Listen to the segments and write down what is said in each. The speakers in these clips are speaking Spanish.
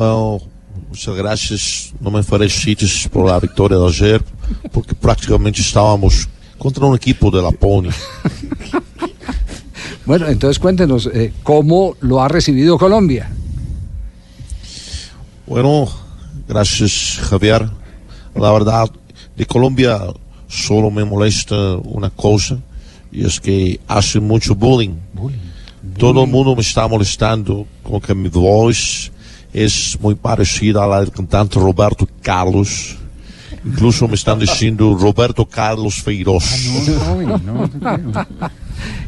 Oh, muchas gracias. No me felicites por la victoria de ayer, porque prácticamente estábamos contra un equipo de la Pony. Bueno, entonces cuéntenos, eh, ¿cómo lo ha recibido Colombia? Bueno, gracias Javier. La verdad, de Colombia solo me molesta una cosa, y es que hace mucho bullying. Todo el mundo me está molestando con que mi voz es muy parecida a la del cantante Roberto Carlos. Incluso me están diciendo Roberto Carlos Feiroz.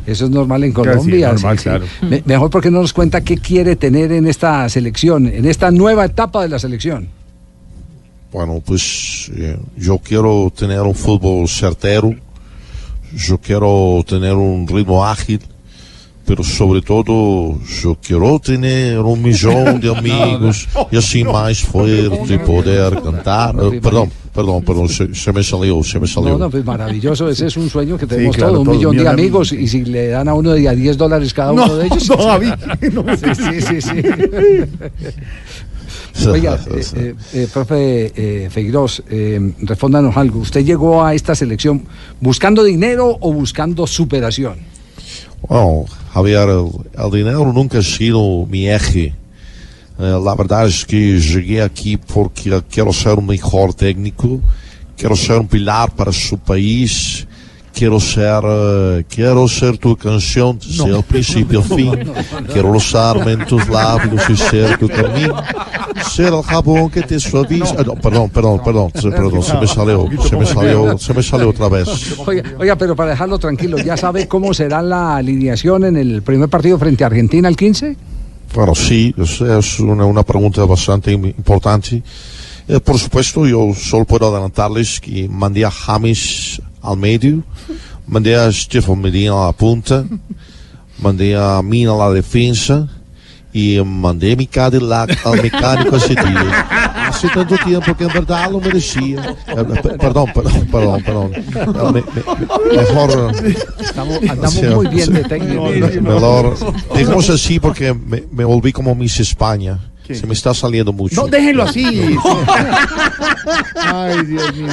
Eso es normal en Colombia. normal, sí, sí. claro. Me- mejor porque no nos cuenta qué quiere tener en esta selección, en esta nueva etapa de la selección. Bueno, pues eh, yo quiero tener un fútbol certero, yo quiero tener un ritmo ágil, pero sobre todo yo quiero tener un millón de amigos y así más fuerte poder cantar. Eh, perdón, perdón, perdón, se, se me salió, se me salió. No, no, pues maravilloso, ese es un sueño que tenemos claro, todos, un millón de amigos, y si le dan a uno de a 10 dólares cada uno No, de ellos. no, no. Sí, sí, sí. sí. Oiga, eh, eh, eh, profe eh, Feiroz, eh, respóndanos algo. ¿Usted llegó a esta selección buscando dinero o buscando superación? Bom, Javier al dinheiro nunca sido mi eje. Uh, a verdade é que cheguei aqui porque quero ser um melhor técnico, quero ser um pilar para o seu país, quero ser, uh, quero ser tua canção, ser o princípio e o fim, quero usar mentos lábios e ser o caminho. Ser el jabón que te suaviza. Ah, no, perdón, perdón, perdón, perdón, se me salió, se me salió, se me salió otra vez. Oiga, oiga, pero para dejarlo tranquilo, ¿ya sabe cómo será la alineación en el primer partido frente a Argentina el 15? Bueno, sí, es, es una, una pregunta bastante im- importante. Eh, por supuesto, yo solo puedo adelantarles que mandé a James al medio, mandé a Stefan Medina a la punta, mandé a Mina a la defensa y mandé mi Cadillac al mecánico ese día. Hace tanto tiempo que en verdad lo merecía. Eh, pe- perdón, perdón, perdón, perdón. Eh, me- me- mejor... Estamos, andamos muy bien de técnico. Mejor, dejemos así porque me, me volví como Miss España. Se me está saliendo mucho. No, déjenlo así. Ay, Dios mío.